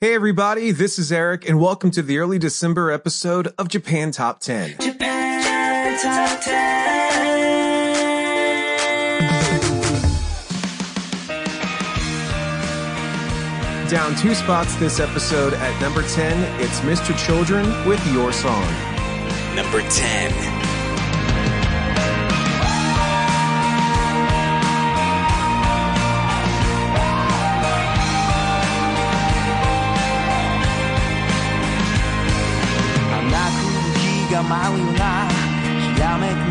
Hey everybody, this is Eric, and welcome to the early December episode of Japan Top 10. Japan Top 10. Down two spots this episode at number 10, it's Mr. Children with Your Song. Number 10.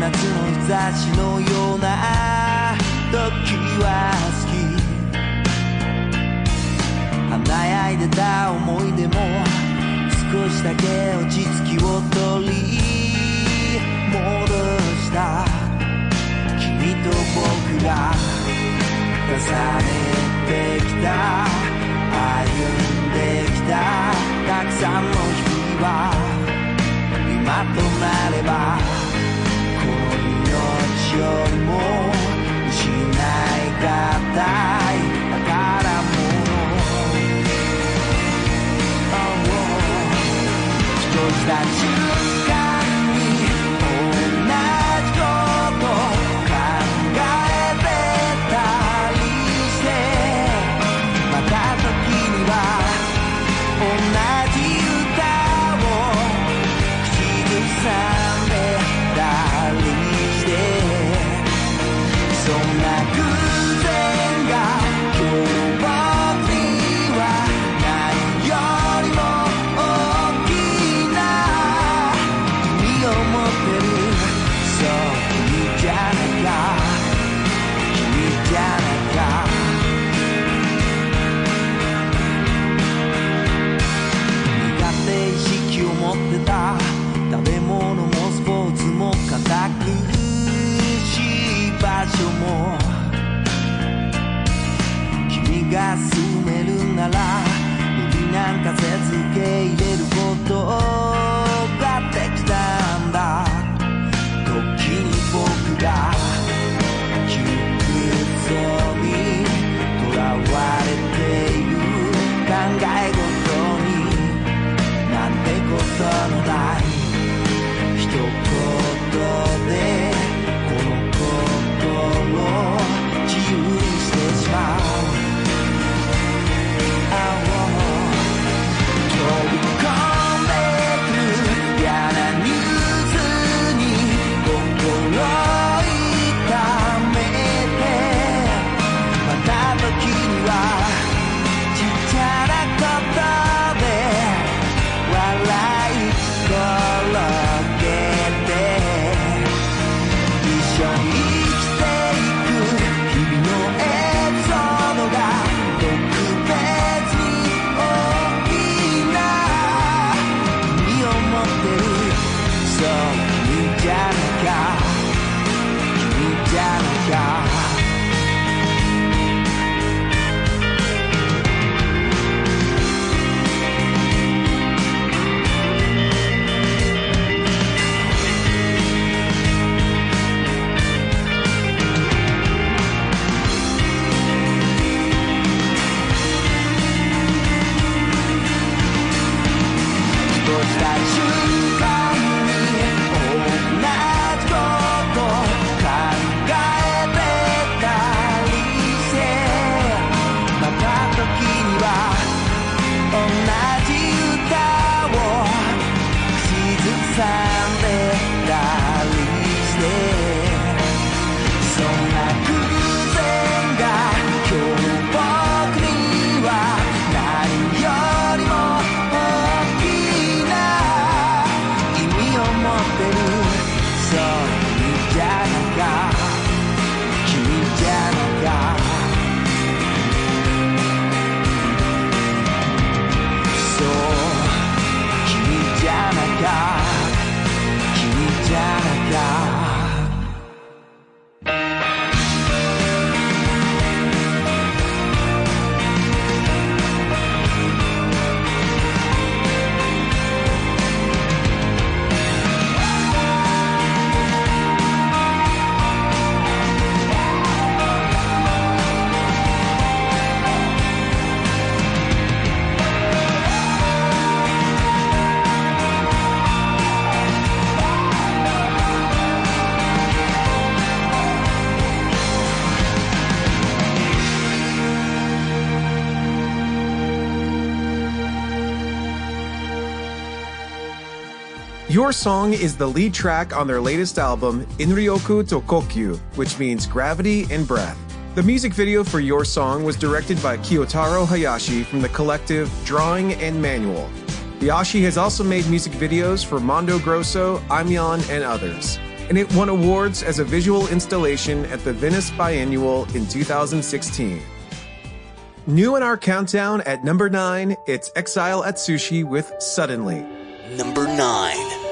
夏の日差しのような時は好き。華やいでた思い出も少しだけ落ち着きを取り戻した。君と僕が重ねてきた。歩んできた。たくさんの日々は今となれば休めるなら無理なんかせず受け入れることができたんだ。時に僕が time Your song is the lead track on their latest album, Inryoku Tokokyu, which means gravity and breath. The music video for Your Song was directed by Kyotaro Hayashi from the collective Drawing and Manual. Hayashi has also made music videos for Mondo Grosso, Aimyon, and others and it won awards as a visual installation at the Venice Biennale in 2016. New in our countdown at number 9, it's Exile Atsushi with Suddenly. Number 9.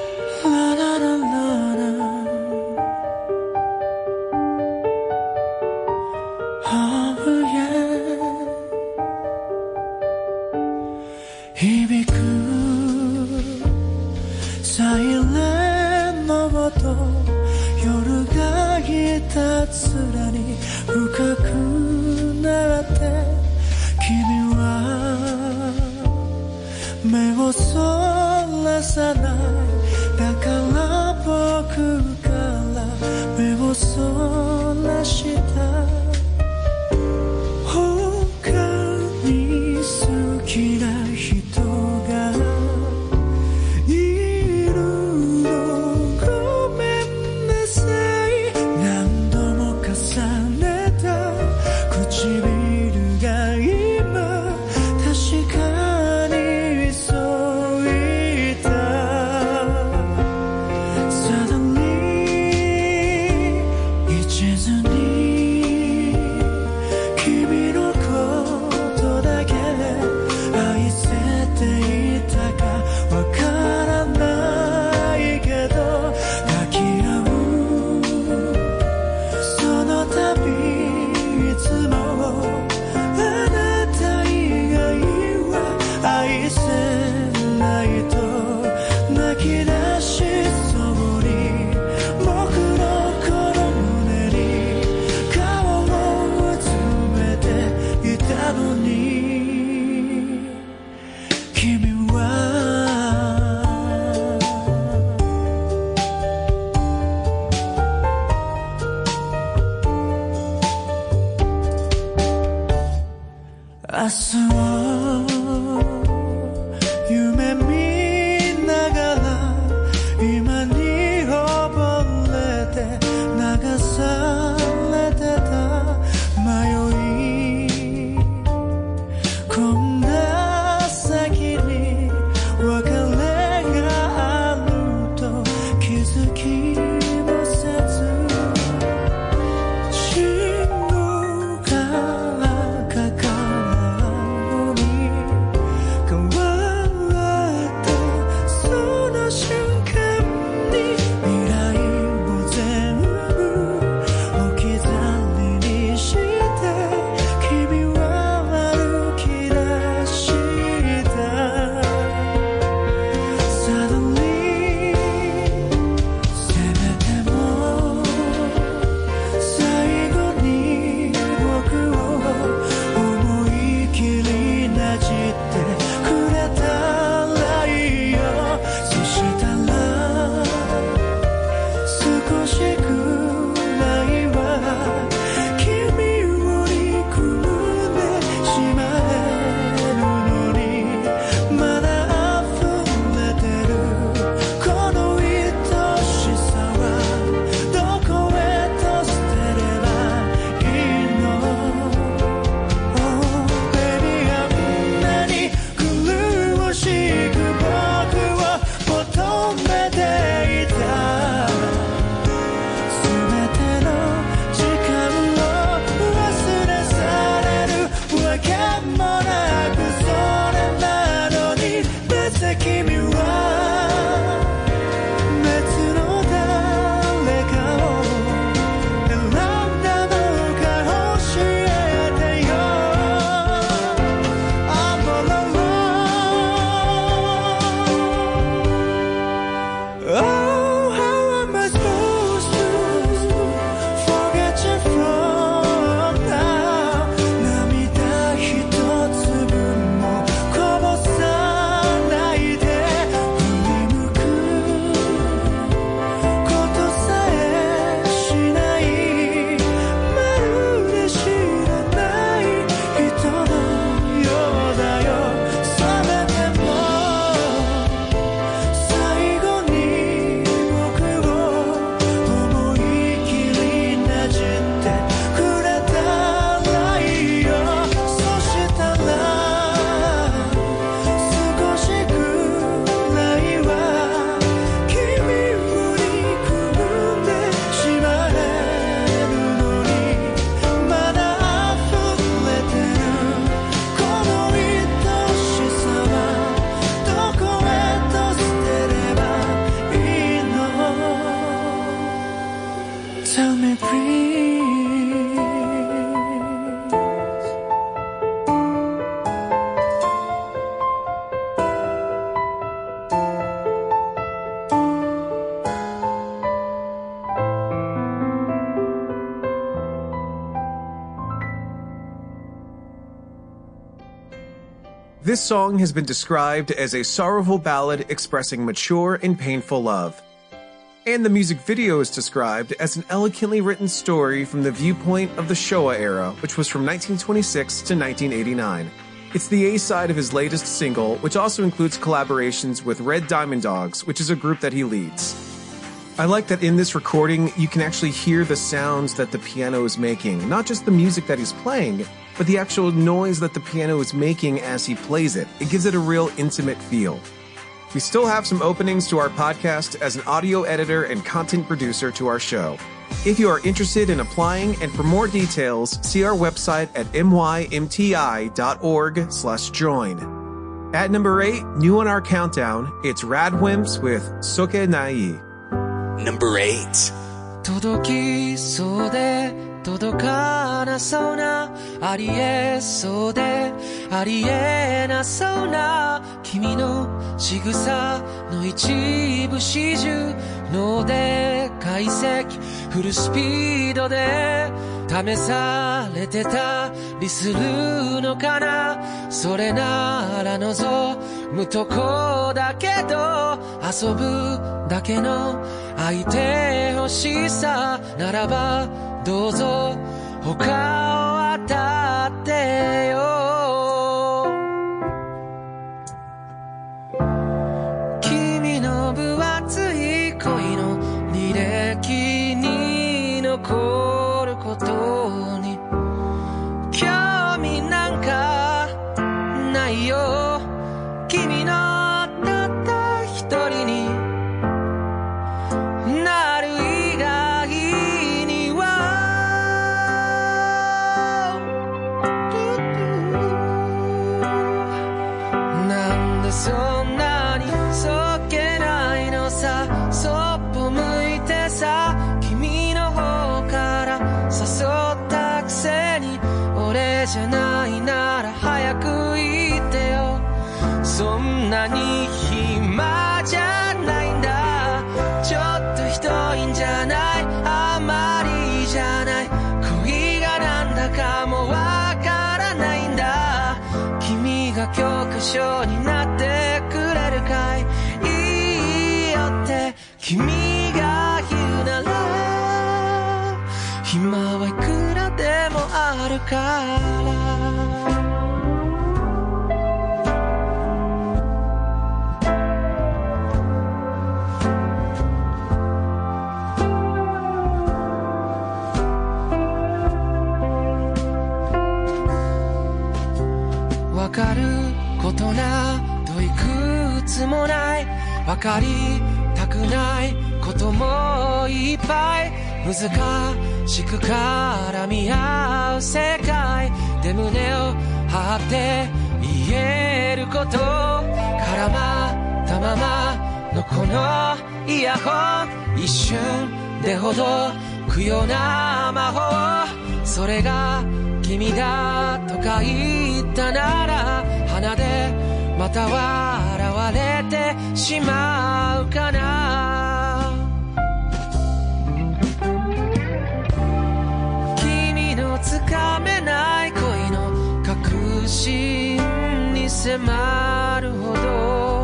Song has been described as a sorrowful ballad expressing mature and painful love. And the music video is described as an elegantly written story from the viewpoint of the Showa era, which was from 1926 to 1989. It's the A side of his latest single, which also includes collaborations with Red Diamond Dogs, which is a group that he leads. I like that in this recording, you can actually hear the sounds that the piano is making, not just the music that he's playing, but the actual noise that the piano is making as he plays it. It gives it a real intimate feel. We still have some openings to our podcast as an audio editor and content producer to our show. If you are interested in applying and for more details, see our website at mymti.org slash join. At number 8, new on our countdown, it's Radwimps with Sokkenai. Number 8. 届かなそうなありえそうでありえなそうな君の仕草の一部始終脳で解析フルスピードで試されてたりするのかなそれなら望むとこだけど遊ぶだけの相手欲しさならばどうぞ他を当たってよ。君の分厚い恋の履歴に残る。そっぽ向いてさ君の方から誘ったくせに俺じゃないなら早く言ってよ。そんなに暇じゃないんだ。ちょっとひどいんじゃない？あまりじゃない？恋がなんだかもわからないんだ。君が教科書にからわかることなどいくつもない。わかりたくないこともいっぱい。難しく絡み合う世界で胸を張って言えること絡まったままのこのイヤホン一瞬でほどくような魔法それが君だとか言ったなら鼻でまた笑われてしまうかなかめない恋の確信に迫るほど。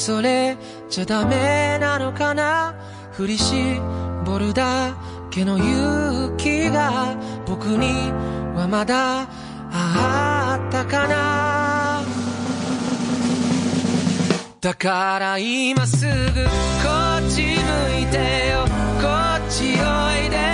それじゃダメなのかな？振り絞るだけの勇気が僕にはまだあったかな？だから今すぐこっち向いてよ。こっちおいで。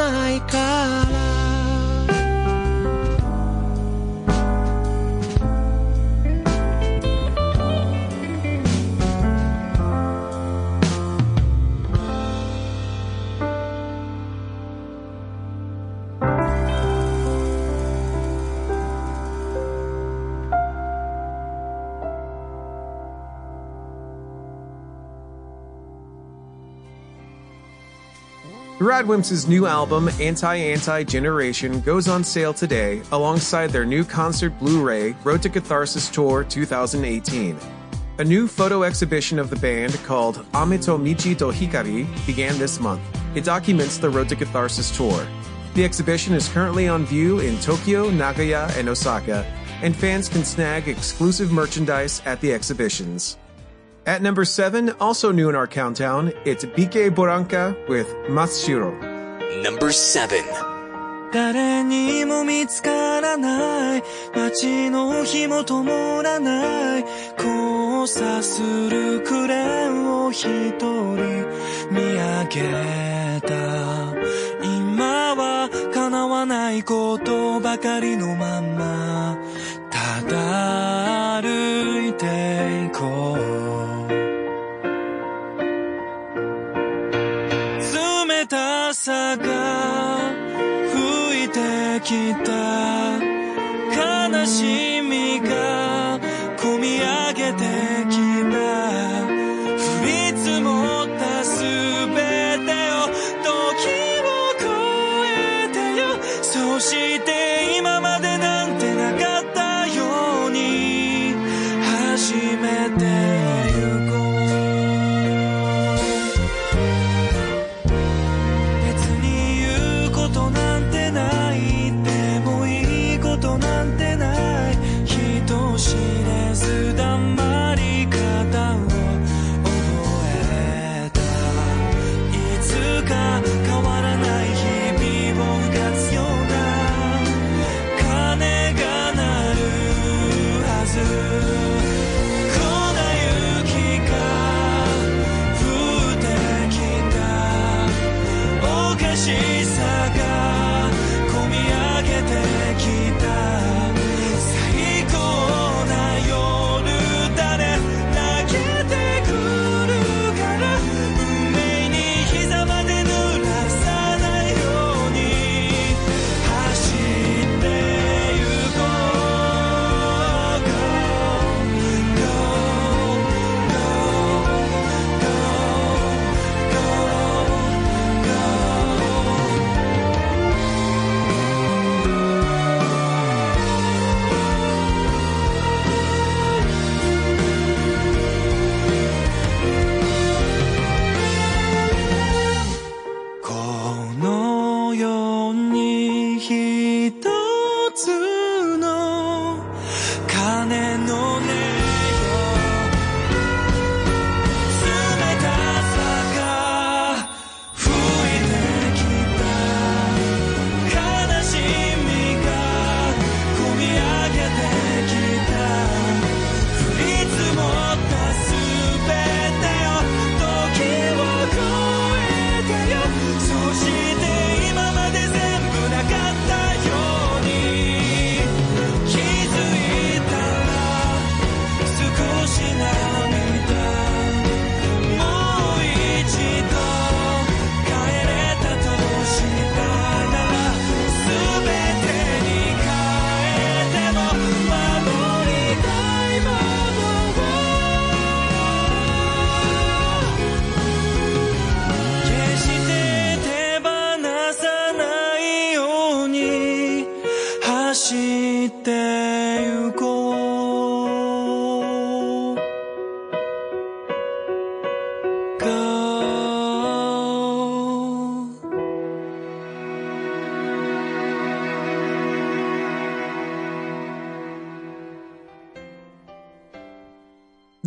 naikah Radwimps' new album, Anti Anti Generation, goes on sale today alongside their new concert Blu ray, Road to Catharsis Tour 2018. A new photo exhibition of the band called Amito Michi to Hikari began this month. It documents the Road to Catharsis tour. The exhibition is currently on view in Tokyo, Nagoya, and Osaka, and fans can snag exclusive merchandise at the exhibitions. At number 7, also new in our countdown, it's Bike Boranka with Matsushiro. Number 7. 誰にも見つからない街の火も灯らない交差するクレーンを一人見上げた今は叶わないことばかりのまんまただ歩いてたさが吹いてきた。悲しい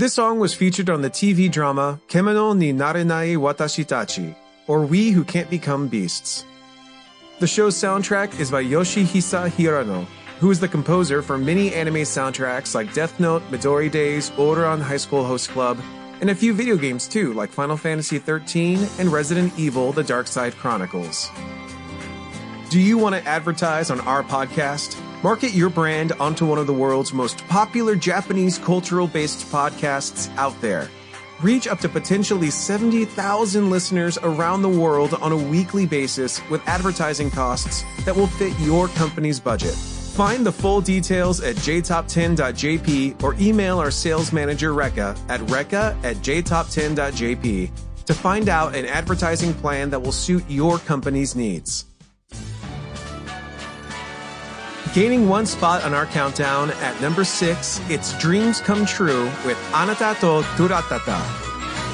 This song was featured on the TV drama Kemono ni Narenai Watashi Tachi, or We Who Can't Become Beasts. The show's soundtrack is by Yoshihisa Hirano, who is the composer for many anime soundtracks like Death Note, Midori Days, Ouran High School Host Club, and a few video games too, like Final Fantasy XIII and Resident Evil The Dark Side Chronicles. Do you want to advertise on our podcast? Market your brand onto one of the world's most popular Japanese cultural based podcasts out there. Reach up to potentially 70,000 listeners around the world on a weekly basis with advertising costs that will fit your company's budget. Find the full details at jtop10.jp or email our sales manager Rekka at rekka at jtop10.jp to find out an advertising plan that will suit your company's needs. Gaining one spot on our countdown at number six, it's Dreams Come True with Anata to Turatata.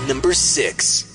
Number 6.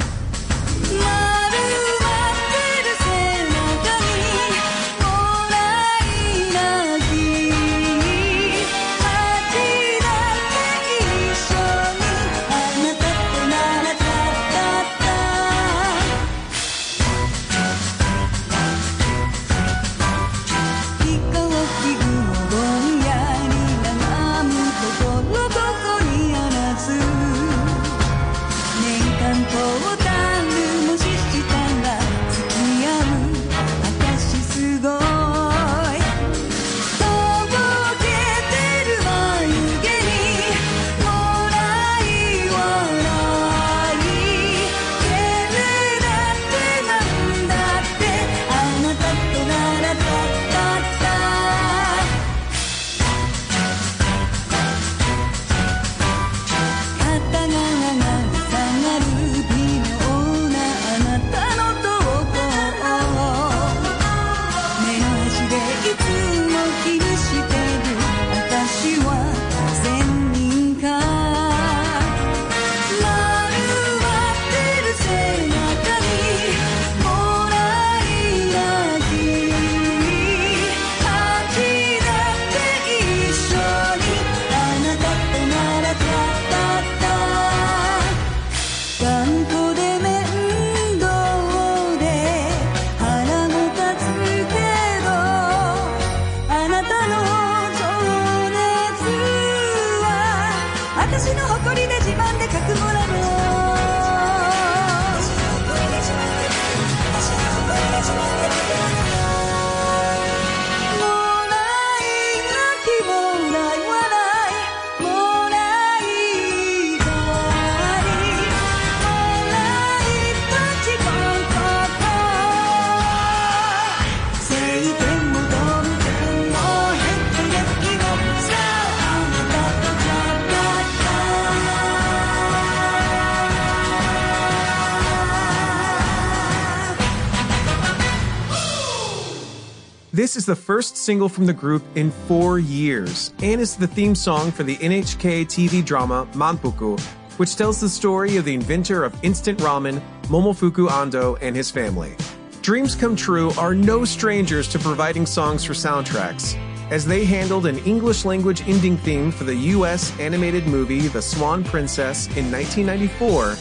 This is the first single from the group in four years and is the theme song for the NHK TV drama Manpuku, which tells the story of the inventor of instant ramen, Momofuku Ando, and his family. Dreams Come True are no strangers to providing songs for soundtracks, as they handled an English language ending theme for the US animated movie The Swan Princess in 1994,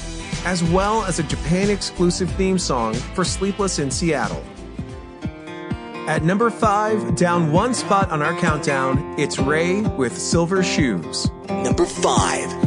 as well as a Japan exclusive theme song for Sleepless in Seattle. At number five, down one spot on our countdown, it's Ray with Silver Shoes. Number 5.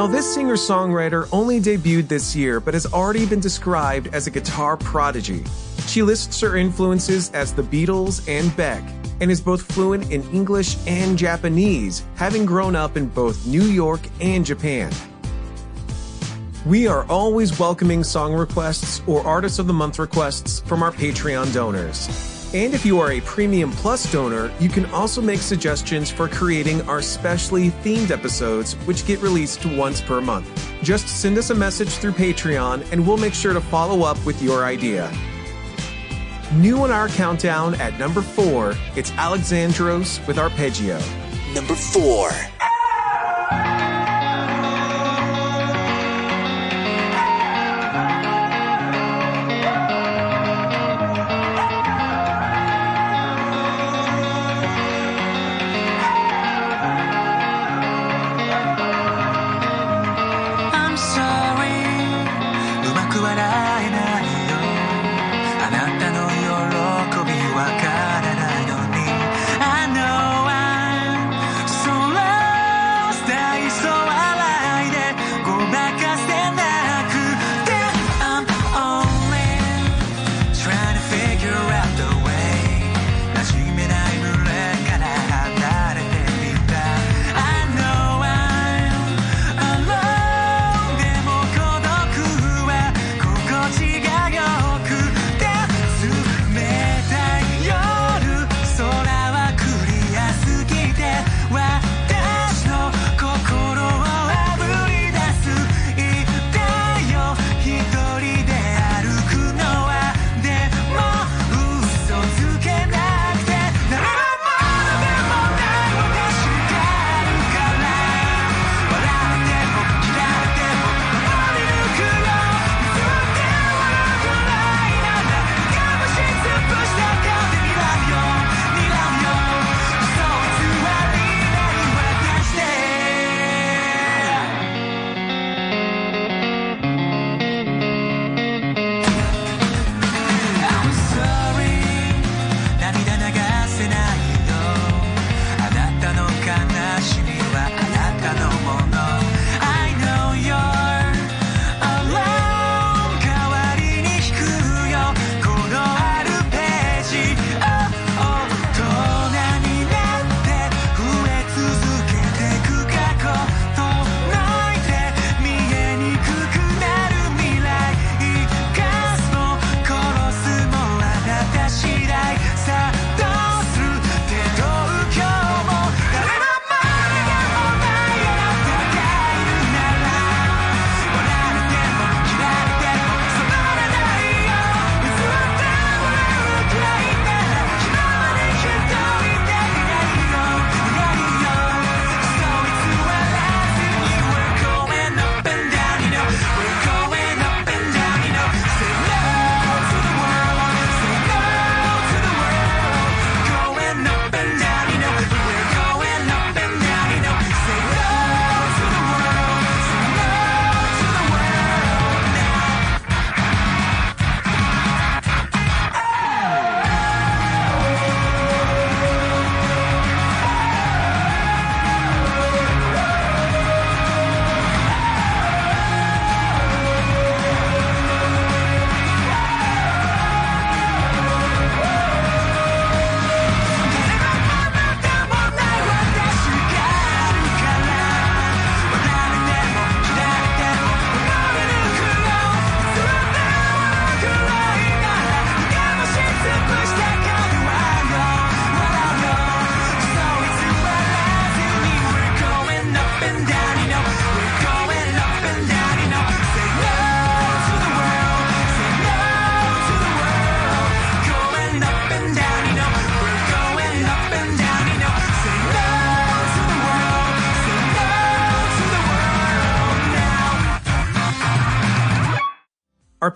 Now, this singer songwriter only debuted this year, but has already been described as a guitar prodigy. She lists her influences as the Beatles and Beck, and is both fluent in English and Japanese, having grown up in both New York and Japan. We are always welcoming song requests or Artist of the Month requests from our Patreon donors. And if you are a Premium Plus donor, you can also make suggestions for creating our specially themed episodes, which get released once per month. Just send us a message through Patreon, and we'll make sure to follow up with your idea. New on our countdown at number four, it's Alexandros with Arpeggio. Number 4.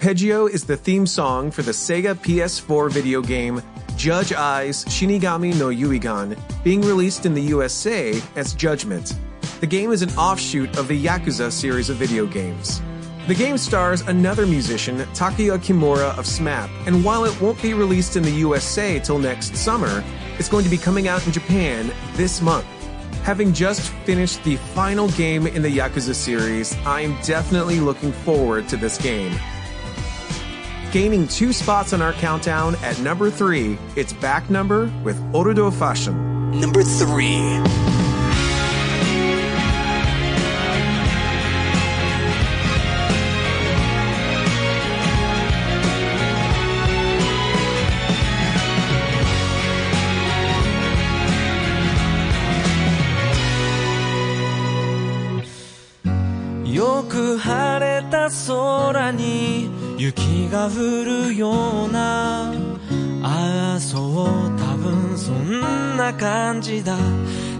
Arpeggio is the theme song for the Sega PS4 video game Judge Eyes Shinigami no Yuigon, being released in the USA as Judgment. The game is an offshoot of the Yakuza series of video games. The game stars another musician, Takuya Kimura of SMAP, and while it won't be released in the USA till next summer, it's going to be coming out in Japan this month. Having just finished the final game in the Yakuza series, I'm definitely looking forward to this game. Gaining two spots on our countdown at number three, it's back number with Orudo Fashion. Number 3. 雪が降るようなああそう多分そんな感じだ。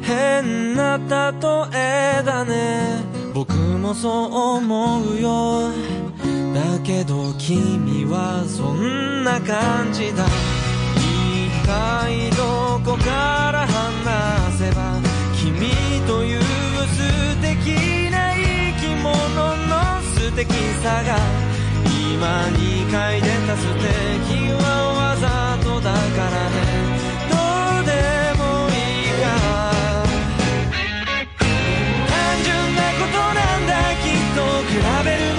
変な例えだね。僕もそう思うよ。だけど君はそんな感じだ。一体どこから話せば君という素敵な生き物の素敵さが今に嗅いでた素敵はわざとだからね。どうでもいいか単純なことなんだ。きっと比べる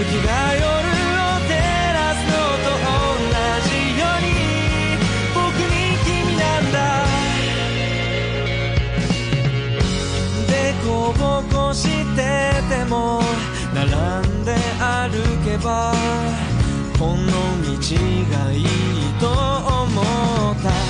が夜を照らすのと同じように僕に君なんだでこぼこしてても並んで歩けばこの道がいいと思った。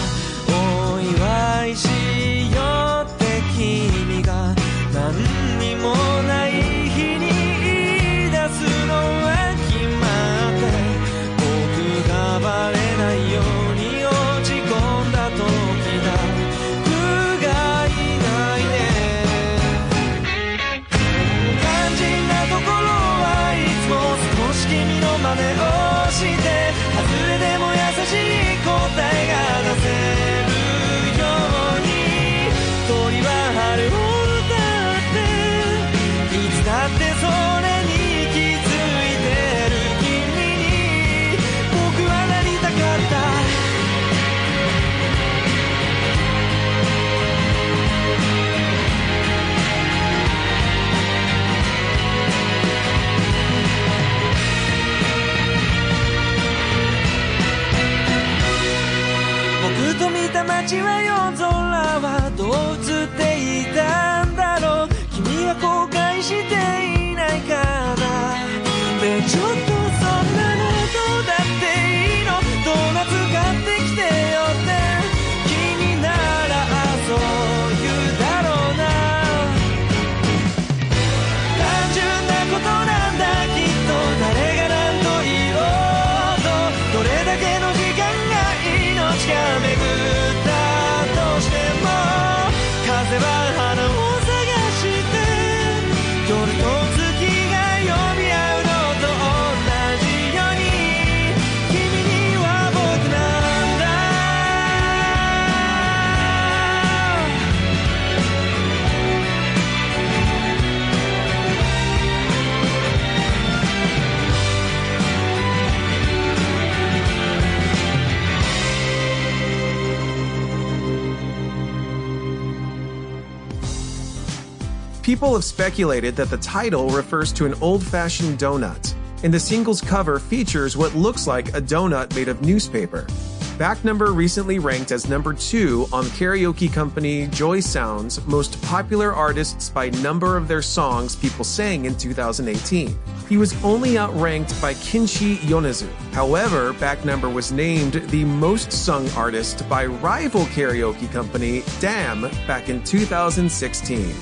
と見た街は夜空 People have speculated that the title refers to an old fashioned donut, and the single's cover features what looks like a donut made of newspaper. Back Number recently ranked as number two on karaoke company Joy Sound's most popular artists by number of their songs people sang in 2018. He was only outranked by Kenshi Yonezu. However, Back Number was named the most sung artist by rival karaoke company DAM back in 2016.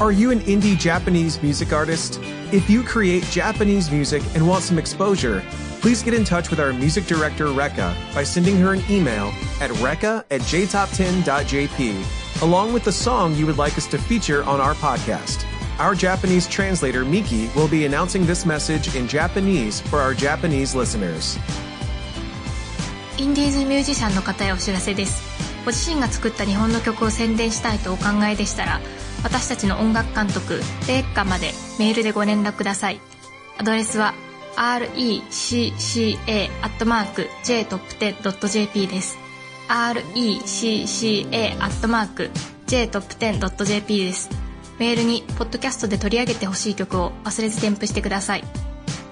Are you an indie Japanese music artist? If you create Japanese music and want some exposure, please get in touch with our music director, Rekka, by sending her an email at rekka at jtop10.jp, along with the song you would like us to feature on our podcast. Our Japanese translator, Miki, will be announcing this message in Japanese for our Japanese listeners. インディーズミュージシャンの方へお知らせですご自身が作った日本の曲を宣伝したいとお考えでしたら 私たちの音楽監督レッカまでメールでご連絡くださいアドレスは recca.jtop10.jp です recca.jtop10.jp ですメールにポッドキャストで取り上げてほしい曲を忘れず添付してください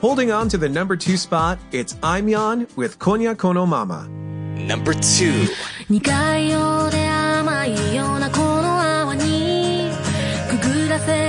Holding on to the number two spot, it's Aimyon with Konya Kono Mama. Number 2. 苦いようで甘いよ nothing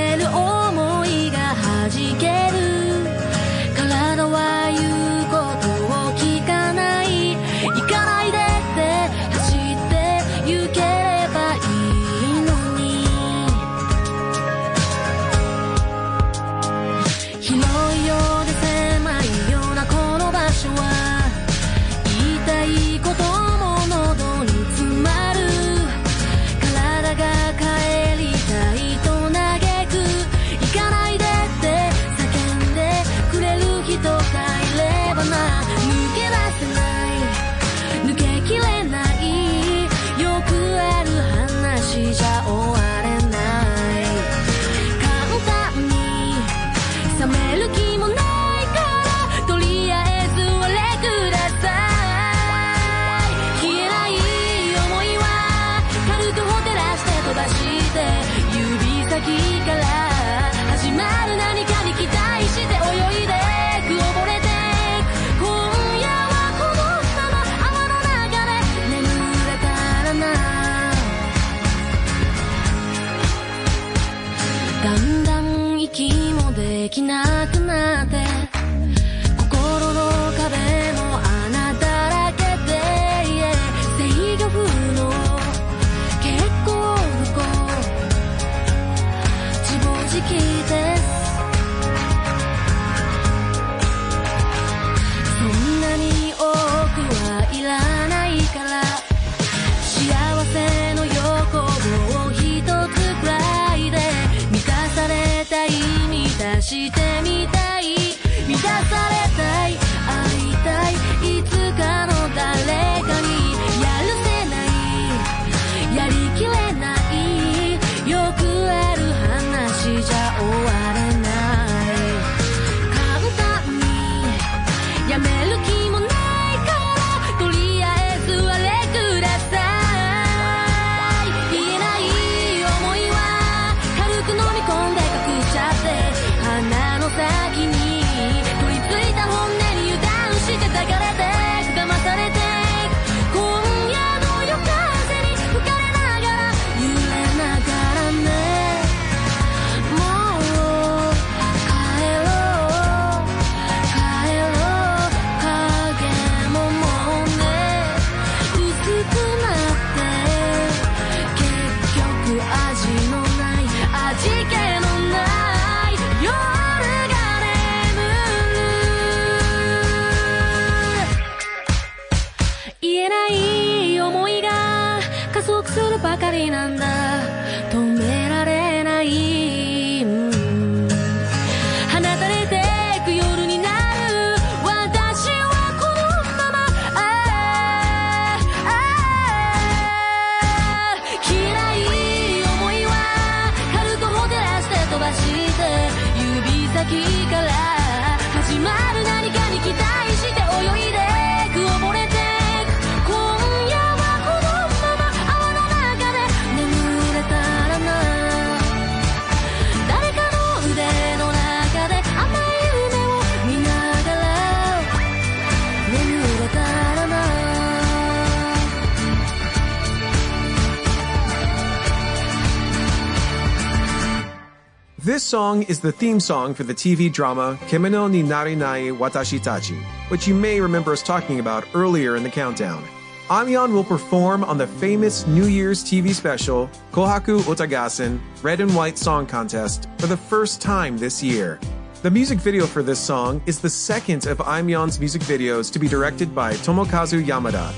song is the theme song for the TV drama Kemono ni Narenai Watashi Tachi, which you may remember us talking about earlier in the countdown. Aimyon will perform on the famous New Year's TV special Kohaku Uta Gassen Red and White Song Contest for the first time this year. The music video for this song is the second of Aimyon's music videos to be directed by Tomokazu Yamada.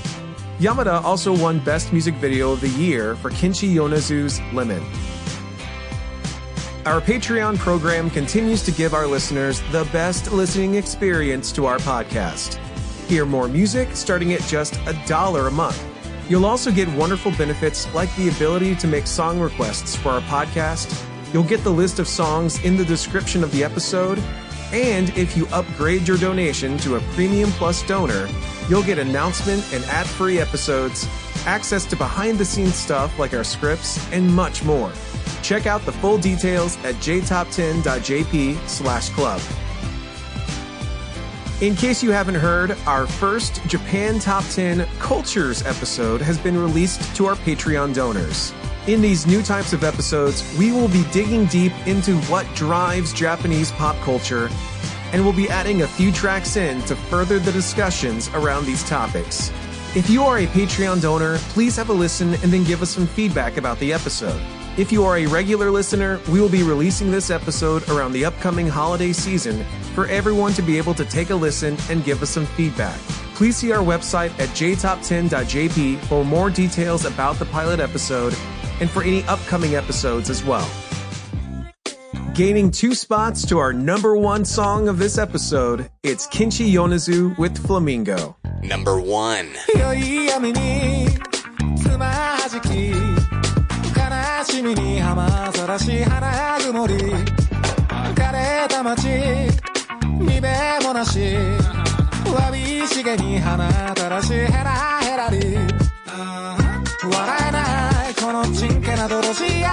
Yamada also won Best Music Video of the Year for Kenshi Yonezu's Lemon. Our Patreon program continues to give our listeners the best listening experience to our podcast. Hear more music starting at just a dollar a month. You'll also get wonderful benefits like the ability to make song requests for our podcast. You'll get the list of songs in the description of the episode. And if you upgrade your donation to a Premium Plus donor, you'll get announcement and ad free episodes, access to behind the scenes stuff like our scripts, and much more. Check out the full details at jtop10.jp slash club. In case you haven't heard, our first Japan Top 10 Cultures episode has been released to our Patreon donors. In these new types of episodes, we will be digging deep into what drives Japanese pop culture, and we'll be adding a few tracks in to further the discussions around these topics. If you are a Patreon donor, please have a listen and then give us some feedback about the episode. If you are a regular listener, we will be releasing this episode around the upcoming holiday season for everyone to be able to take a listen and give us some feedback. Please see our website at jtop10.jp for more details about the pilot episode and for any upcoming episodes as well. Gaining two spots to our number one song of this episode, it's Kenshi Yonezu with Flamingo. Number 1. 良い闇に浜ざらし花曇り。枯れた街見べもなし。わびしげに花たらしヘラヘラり。笑えないこのちんけな泥仕合。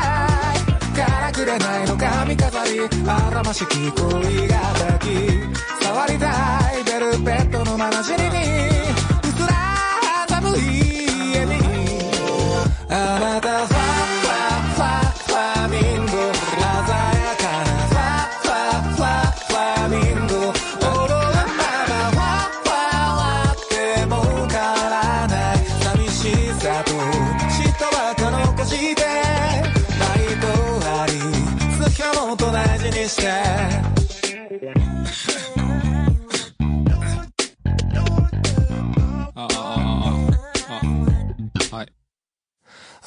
からくれないの髪飾り。あらましき恋が抱き触りたいベルベットのまなじりに。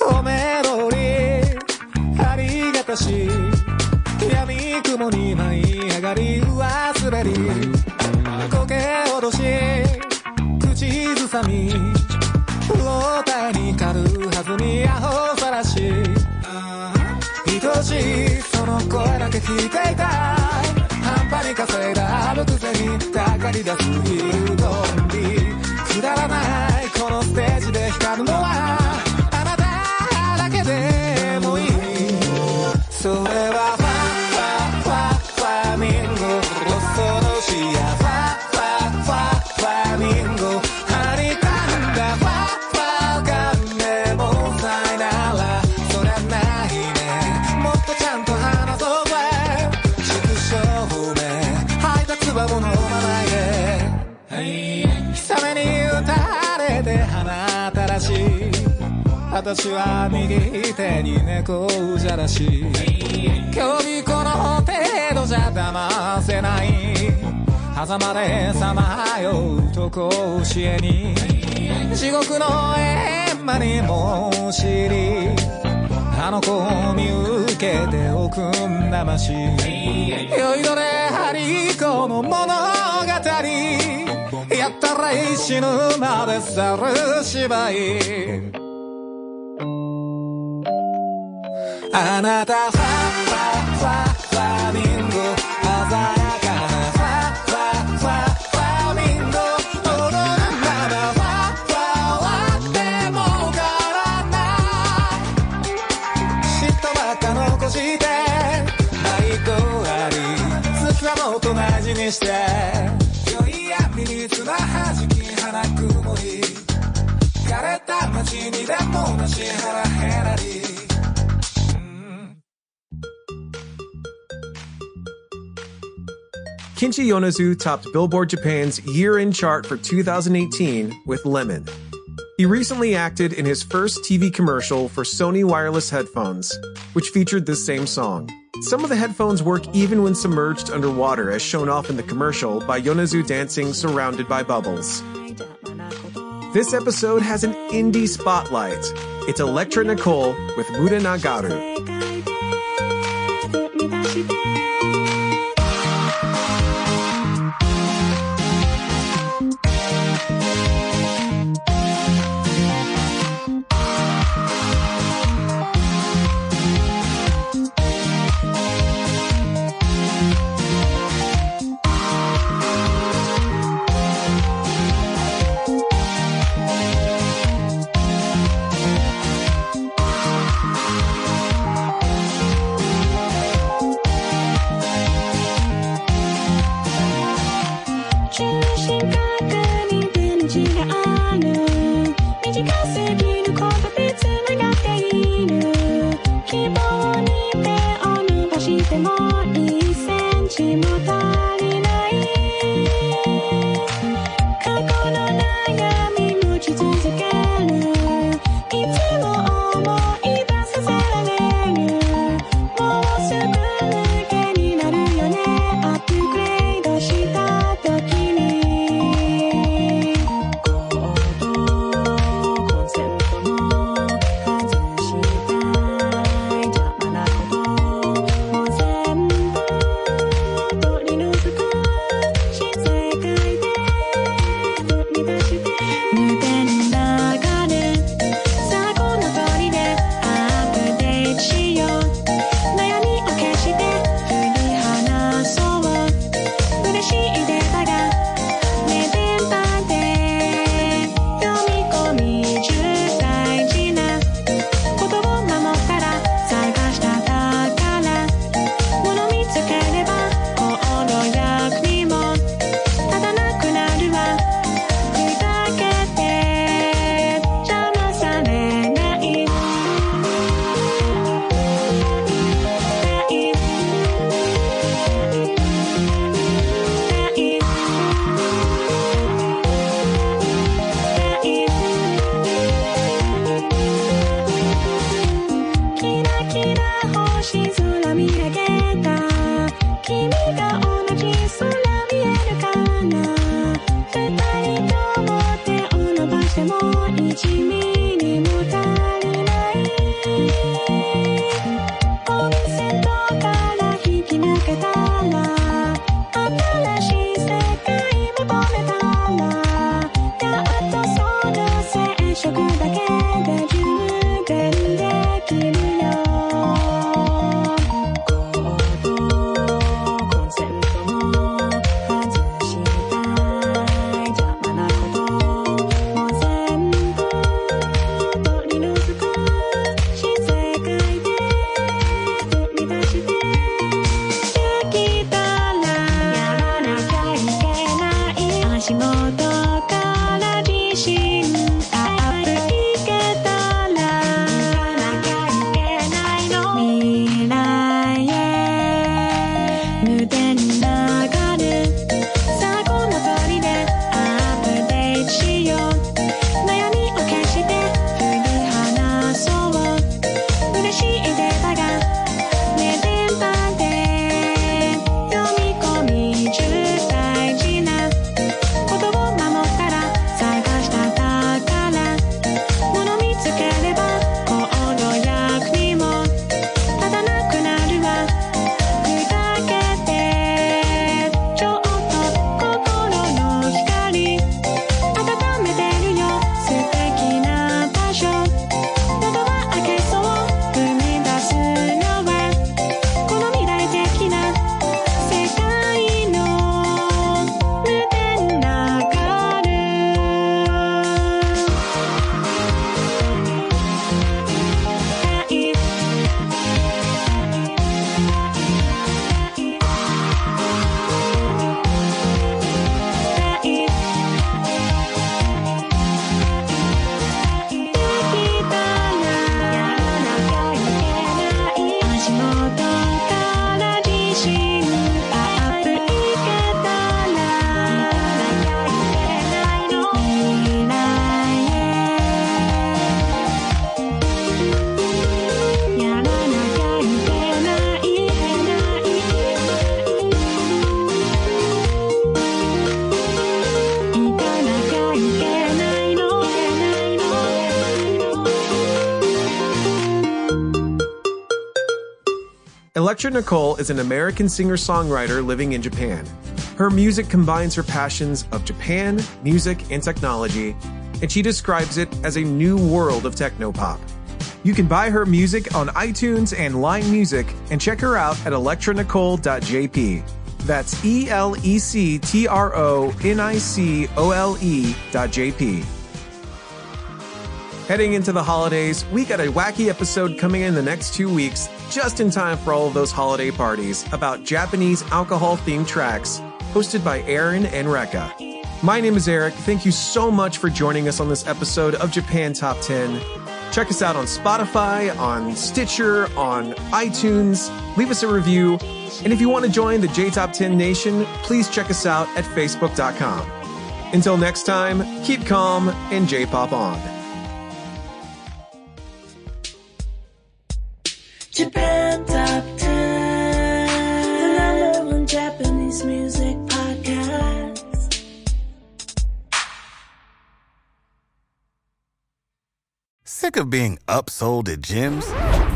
おメロりありがたし闇雲に舞い上がり上滑り苔おろし口ずさみロタに狩るはずにアホさらし愛しいその声だけ聞いていたい半端に稼いだあ。るくせにたかり出す私は右手に猫じゃらし今日この程度じゃ騙せない。狭間でさまようと甲子園に地獄の閻魔にも知りあの子を見受けておくんなまし酔いどれハリコの物語。やったら死ぬまで猿芝居。あなたファファファファミンゴ鮮やかなファファファファミンゴ踊るままファファはでも変わらない嫉妬ばっか残して愛とあり好きはもと大事にして良い闇につまはじき花曇り。枯れた街にでもなし腹減らり。Kenshi Yonezu topped Billboard Japan's year-end chart for 2018 with Lemon. He recently acted in his first TV commercial for Sony wireless headphones, which featured this same song. Some of the headphones work even when submerged underwater, as shown off in the commercial by Yonezu dancing surrounded by bubbles. This episode has an indie spotlight. It's Electra Nicole with Muda Nagaru. だか。Is an American singer songwriter living in Japan. Her music combines her passions of Japan, music, and technology, and she describes it as a new world of technopop. You can buy her music on iTunes and Line Music and check her out at electranicole.jp. That's E L E C T R O N I C O L E dot JP. Heading into the holidays, we got a wacky episode coming in the next two weeks, just in time for all of those holiday parties about Japanese alcohol themed tracks, hosted by Aaron and Rekka. My name is Eric. Thank you so much for joining us on this episode of Japan Top 10. Check us out on Spotify, on Stitcher, on iTunes. Leave us a review. And if you want to join the J Top 10 Nation, please check us out at Facebook.com. Until next time, keep calm and J Pop on. Japan Top 10, the number one Japanese music podcast. Sick of being upsold at gyms?